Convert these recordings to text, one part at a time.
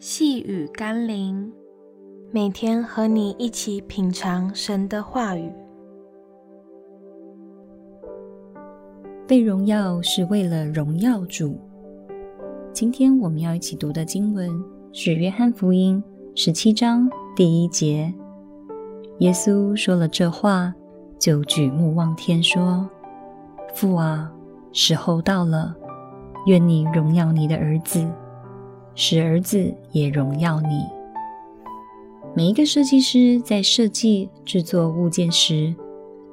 细雨甘霖，每天和你一起品尝神的话语。被荣耀是为了荣耀主。今天我们要一起读的经文是《约翰福音》十七章第一节。耶稣说了这话，就举目望天说：“父啊，时候到了。”愿你荣耀你的儿子，使儿子也荣耀你。每一个设计师在设计制作物件时，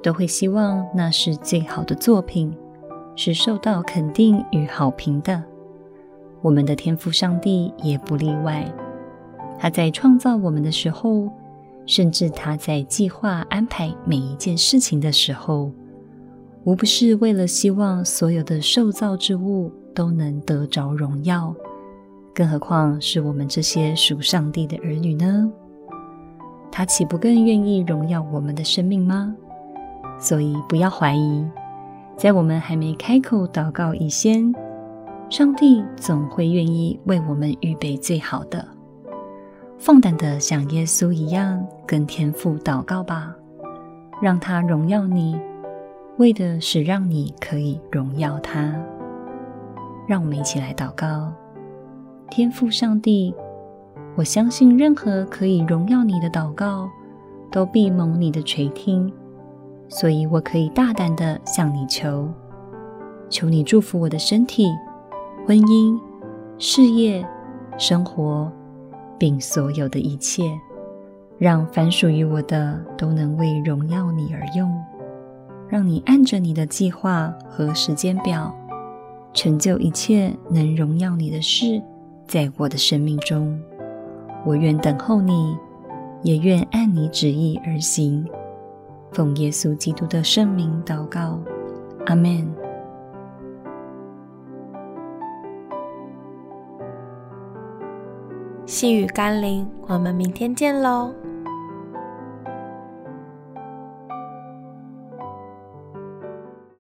都会希望那是最好的作品，是受到肯定与好评的。我们的天赋上帝也不例外。他在创造我们的时候，甚至他在计划安排每一件事情的时候，无不是为了希望所有的受造之物。都能得着荣耀，更何况是我们这些属上帝的儿女呢？他岂不更愿意荣耀我们的生命吗？所以不要怀疑，在我们还没开口祷告以前，上帝总会愿意为我们预备最好的。放胆的像耶稣一样跟天父祷告吧，让他荣耀你，为的是让你可以荣耀他。让我们一起来祷告，天父上帝，我相信任何可以荣耀你的祷告，都必蒙你的垂听，所以我可以大胆地向你求，求你祝福我的身体、婚姻、事业、生活，并所有的一切，让凡属于我的都能为荣耀你而用，让你按着你的计划和时间表。成就一切能荣耀你的事，在我的生命中，我愿等候你，也愿按你旨意而行。奉耶稣基督的圣名祷告，阿门。细雨甘霖，我们明天见喽。